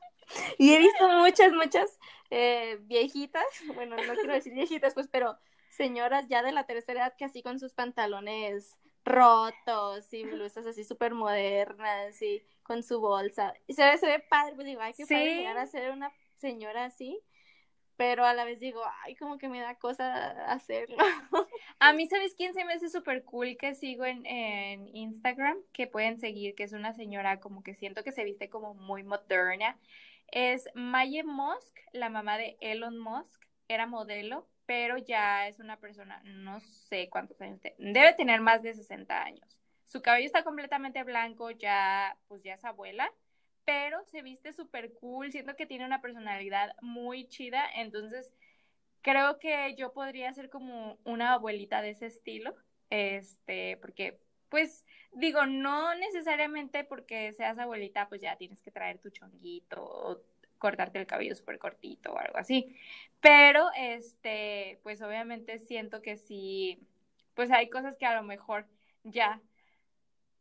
Y he visto muchas, muchas eh, viejitas, bueno, no quiero decir viejitas, pues, pero señoras ya de la tercera edad que así con sus pantalones rotos y blusas así súper modernas y con su bolsa. Y se ve, se ve padre, pues digo, ay, qué padre llegar a ser una señora así, pero a la vez digo, ay, como que me da cosa hacerlo. A mí, ¿sabes quién se me hace súper cool que sigo en, en Instagram? Que pueden seguir, que es una señora como que siento que se viste como muy moderna. Es Maye Musk, la mamá de Elon Musk, era modelo, pero ya es una persona, no sé cuántos años, debe tener más de 60 años. Su cabello está completamente blanco, ya, pues ya es abuela, pero se viste súper cool, siento que tiene una personalidad muy chida, entonces creo que yo podría ser como una abuelita de ese estilo, este, porque, pues, digo, no necesariamente porque seas abuelita, pues ya tienes que traer tu chonguito cortarte el cabello súper cortito o algo así, pero, este, pues obviamente siento que sí, pues hay cosas que a lo mejor ya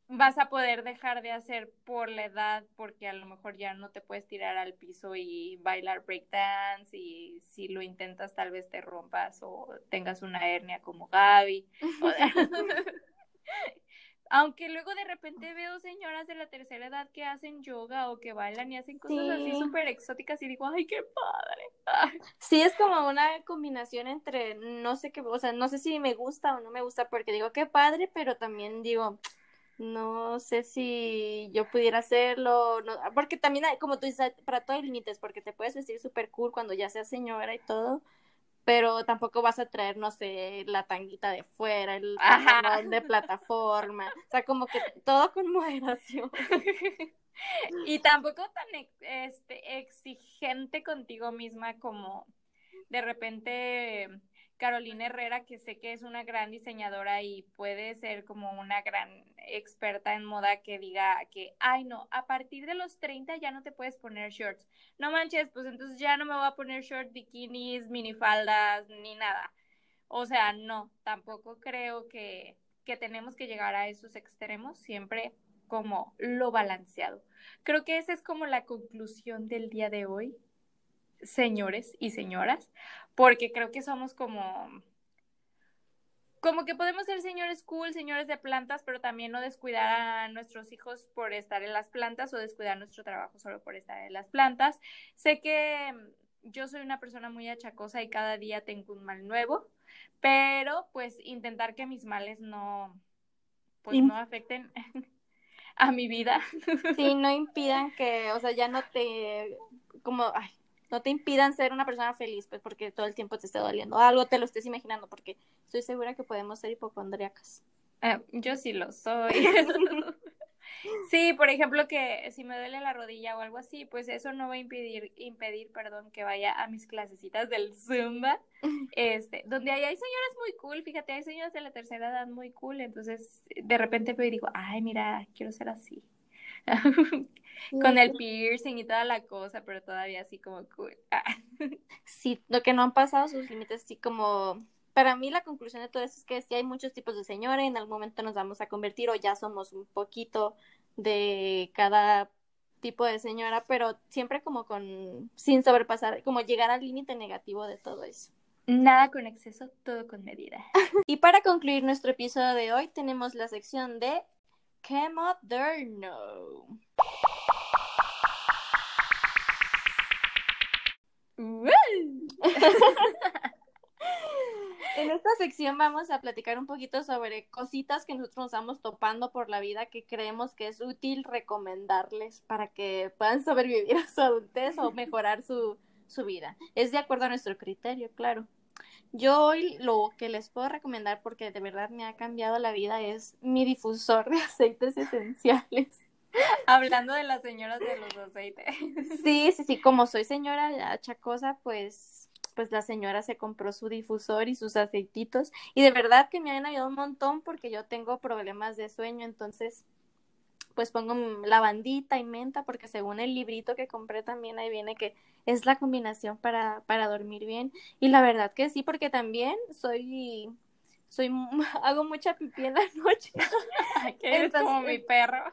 vas a poder dejar de hacer por la edad porque a lo mejor ya no te puedes tirar al piso y bailar breakdance y si lo intentas tal vez te rompas o tengas una hernia como Gaby. Aunque luego de repente veo señoras de la tercera edad que hacen yoga o que bailan y hacen cosas así súper exóticas y digo, ay, qué padre. Sí, es como una combinación entre no sé qué, o sea, no sé si me gusta o no me gusta porque digo, qué padre, pero también digo, no sé si yo pudiera hacerlo, no, porque también hay, como tú dices, para todo hay límites, porque te puedes vestir súper cool cuando ya seas señora y todo, pero tampoco vas a traer, no sé, la tanguita de fuera, el pantalón de plataforma, o sea, como que todo con moderación. y tampoco tan este, exigente contigo misma como de repente Carolina Herrera, que sé que es una gran diseñadora y puede ser como una gran experta en moda que diga que, ay no, a partir de los 30 ya no te puedes poner shorts. No manches, pues entonces ya no me voy a poner shorts, bikinis, minifaldas, ni nada. O sea, no, tampoco creo que, que tenemos que llegar a esos extremos, siempre como lo balanceado. Creo que esa es como la conclusión del día de hoy, señores y señoras porque creo que somos como como que podemos ser señores cool, señores de plantas, pero también no descuidar a nuestros hijos por estar en las plantas o descuidar nuestro trabajo solo por estar en las plantas. Sé que yo soy una persona muy achacosa y cada día tengo un mal nuevo, pero pues intentar que mis males no pues no afecten a mi vida. Sí, no impidan que, o sea, ya no te como ay, no te impidan ser una persona feliz, pues porque todo el tiempo te esté doliendo algo, te lo estés imaginando, porque estoy segura que podemos ser hipocondriacas. Eh, yo sí lo soy. Sí, por ejemplo, que si me duele la rodilla o algo así, pues eso no va a impedir, impedir, perdón, que vaya a mis clasecitas del Zumba, este, donde hay, hay señoras muy cool, fíjate, hay señoras de la tercera edad muy cool, entonces de repente me digo, ay, mira, quiero ser así. Con el piercing y toda la cosa, pero todavía así como cool. sí, lo que no han pasado sus límites, así como para mí la conclusión de todo eso es que sí hay muchos tipos de señora, en algún momento nos vamos a convertir o ya somos un poquito de cada tipo de señora, pero siempre como con, sin sobrepasar, como llegar al límite negativo de todo eso. Nada con exceso, todo con medida. y para concluir nuestro episodio de hoy tenemos la sección de ¡Qué moderno! En esta sección vamos a platicar un poquito sobre cositas que nosotros nos estamos topando por la vida que creemos que es útil recomendarles para que puedan sobrevivir a su adultez o mejorar su, su vida. Es de acuerdo a nuestro criterio, claro. Yo hoy lo que les puedo recomendar porque de verdad me ha cambiado la vida es mi difusor de aceites esenciales. Hablando de las señoras de los aceites. Sí, sí, sí, como soy señora chacosa, pues pues la señora se compró su difusor y sus aceititos y de verdad que me han ayudado un montón porque yo tengo problemas de sueño, entonces pues pongo lavandita y menta porque según el librito que compré también ahí viene que es la combinación para, para dormir bien y la verdad que sí porque también soy soy hago mucha pipí en la noche. es como mi perro.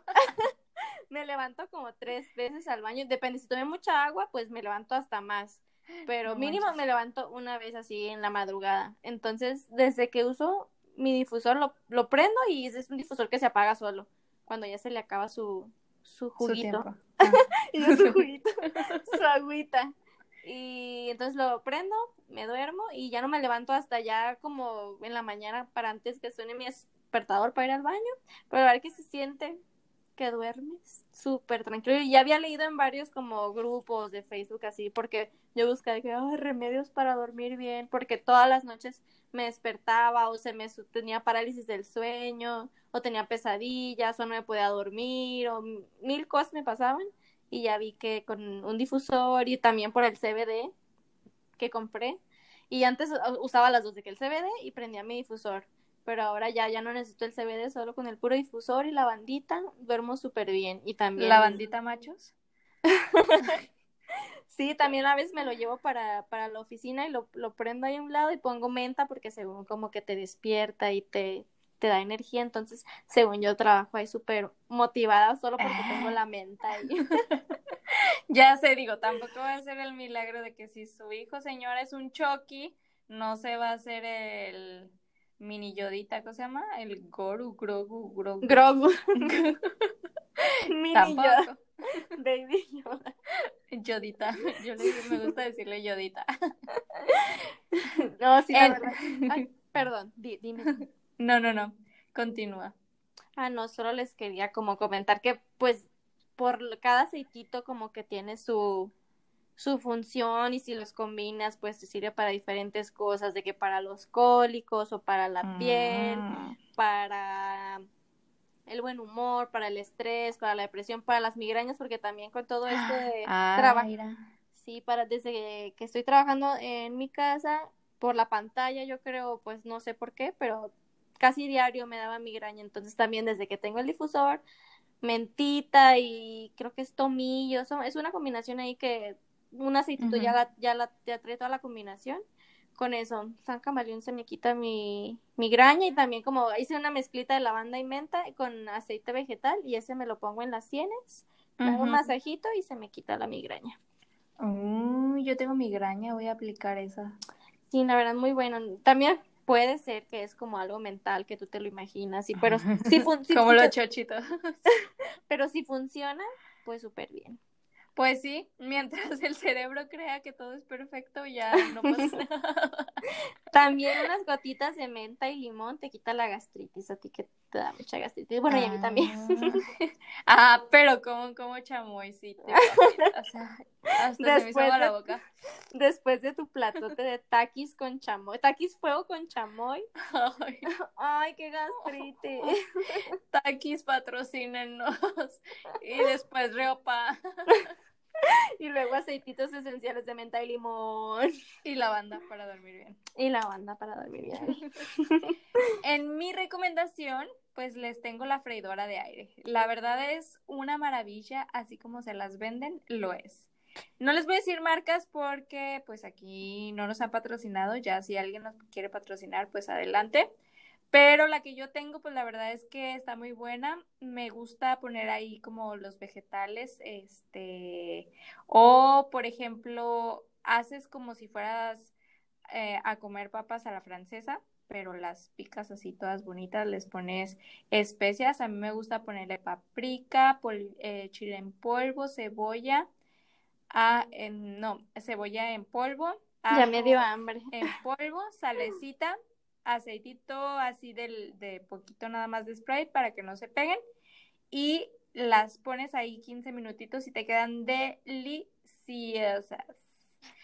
me levanto como tres veces al baño, depende si tomé mucha agua, pues me levanto hasta más pero mínimo me levanto una vez así en la madrugada. Entonces, desde que uso mi difusor, lo, lo prendo y es un difusor que se apaga solo, cuando ya se le acaba su, su juguito. y su juguito, su agüita. Y entonces lo prendo, me duermo y ya no me levanto hasta ya como en la mañana para antes que suene mi despertador para ir al baño, pero a ver qué se siente que duermes súper tranquilo. Y ya había leído en varios como grupos de Facebook así, porque yo buscaba que, remedios para dormir bien, porque todas las noches me despertaba o se me tenía parálisis del sueño, o tenía pesadillas, o no me podía dormir, o mil cosas me pasaban. Y ya vi que con un difusor y también por el CBD que compré. Y antes usaba las dos de que el CBD y prendía mi difusor pero ahora ya, ya no necesito el CBD, solo con el puro difusor y la bandita duermo súper bien. Y también... ¿La bandita machos? sí, también a veces me lo llevo para, para la oficina y lo, lo prendo ahí a un lado y pongo menta porque según como que te despierta y te, te da energía, entonces según yo trabajo ahí súper motivada solo porque tengo la menta ahí. ya sé, digo, tampoco va a ser el milagro de que si su hijo señora es un choqui, no se va a hacer el mini Yodita, ¿cómo se llama? El Goru, Grogu, Grogu. Grogu. mini Yoda. Baby Yoda. Yodita. Yo le, me gusta decirle Yodita. no, sí, la verdad. perdón, dime. No, no, no. Continúa. Ah, no, solo les quería como comentar que pues por cada aceitito como que tiene su su función y si los combinas pues te sirve para diferentes cosas, de que para los cólicos o para la piel, mm. para el buen humor, para el estrés, para la depresión, para las migrañas, porque también con todo esto de ah, trabajo, sí, para desde que estoy trabajando en mi casa por la pantalla, yo creo, pues no sé por qué, pero casi diario me daba migraña, entonces también desde que tengo el difusor, mentita y creo que es tomillo, es una combinación ahí que un aceitito, ya, la, ya, la, ya trae toda la combinación. Con eso, San Camaleón se me quita mi migraña y también como hice una mezclita de lavanda y menta con aceite vegetal y ese me lo pongo en las sienes, hago un masajito y se me quita la migraña. yo tengo migraña, voy a aplicar esa. Sí, la verdad, muy bueno. También puede ser que es como algo mental que tú te lo imaginas, y, pero si funciona. como los chochitos. pero si funciona, pues súper bien. Pues sí, mientras el cerebro crea que todo es perfecto, ya no pasa nada. También unas gotitas de menta y limón te quita la gastritis, a ti que te da mucha gastritis. Bueno, y a mí también. Ah, pero como, como chamoy, sí. Te, o sea, hasta después se me hizo de, la boca. Después de tu platote de taquis con chamoy. Taquis fuego con chamoy. Ay, Ay, qué gastritis. taquis patrocínenos. Y después reopa. Y luego aceititos esenciales de menta y limón. Y lavanda para dormir bien. Y lavanda para dormir bien. En mi recomendación, pues les tengo la freidora de aire. La verdad es una maravilla, así como se las venden, lo es. No les voy a decir marcas porque pues aquí no nos han patrocinado, ya si alguien nos quiere patrocinar, pues adelante. Pero la que yo tengo, pues la verdad es que está muy buena. Me gusta poner ahí como los vegetales, este, o por ejemplo, haces como si fueras eh, a comer papas a la francesa, pero las picas así todas bonitas, les pones especias. A mí me gusta ponerle paprika, pol- eh, chile en polvo, cebolla, ah, no, cebolla en polvo, Ya me dio hambre. en polvo, salecita, aceitito así del, de poquito nada más de Sprite para que no se peguen y las pones ahí 15 minutitos y te quedan deliciosas.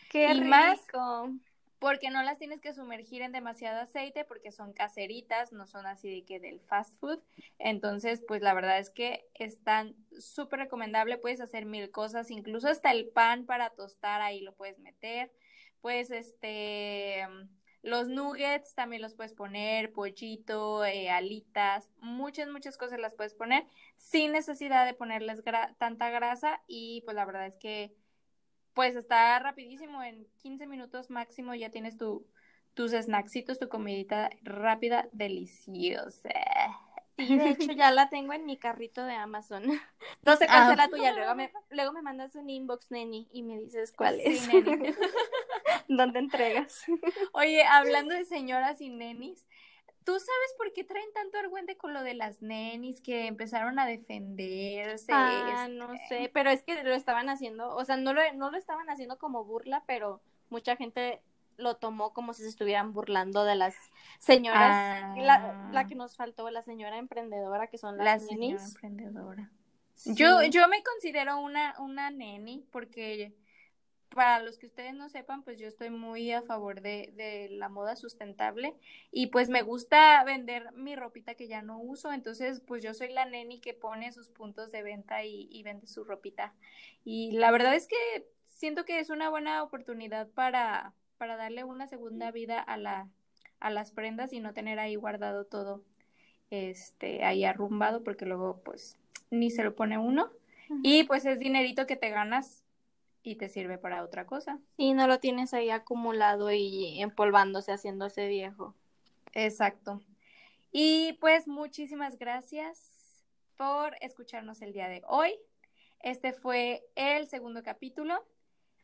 Qué y más- rico. Porque no las tienes que sumergir en demasiado aceite porque son caseritas, no son así de que del fast food. Entonces, pues la verdad es que están súper recomendable. Puedes hacer mil cosas, incluso hasta el pan para tostar ahí lo puedes meter. Pues este, los nuggets también los puedes poner, pollito, eh, alitas, muchas, muchas cosas las puedes poner sin necesidad de ponerles gra- tanta grasa y pues la verdad es que pues está rapidísimo, en 15 minutos máximo ya tienes tu, tus snacksitos, tu comidita rápida, deliciosa. Sí, de hecho ya la tengo en mi carrito de Amazon. No sé cuál Ah. será tuya. Luego me, luego me mandas un inbox, Neni, y me dices cuál Sí, es. neni. ¿Dónde entregas? Oye, hablando de señoras y nenis, ¿tú sabes por qué traen tanto argüente con lo de las nenis que empezaron a defenderse? Ah, este? no sé, pero es que lo estaban haciendo, o sea, no lo, no lo estaban haciendo como burla, pero mucha gente lo tomó como si se estuvieran burlando de las señoras. La, la Ah. que nos faltó, la señora emprendedora, que son La las señora nenis. emprendedora. Sí. Yo, yo me considero una, una neni porque para los que ustedes no sepan, pues yo estoy muy a favor de, de la moda sustentable y pues me gusta vender mi ropita que ya no uso, entonces pues yo soy la neni que pone sus puntos de venta y, y vende su ropita. Y la verdad es que siento que es una buena oportunidad para, para darle una segunda vida a la, a las prendas y no tener ahí guardado todo este ahí arrumbado porque luego pues ni se lo pone uno. Y pues es dinerito que te ganas y te sirve para otra cosa. Sí, no lo tienes ahí acumulado y empolvándose, haciéndose viejo. Exacto. Y pues muchísimas gracias por escucharnos el día de hoy. Este fue el segundo capítulo.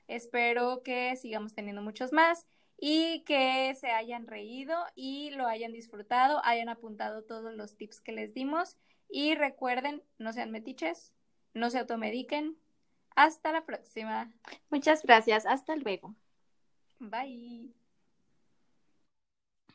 Espero que sigamos teniendo muchos más y que se hayan reído y lo hayan disfrutado, hayan apuntado todos los tips que les dimos y recuerden, no sean metiches, no se automediquen. Hasta la próxima. Muchas gracias. Hasta luego. Bye.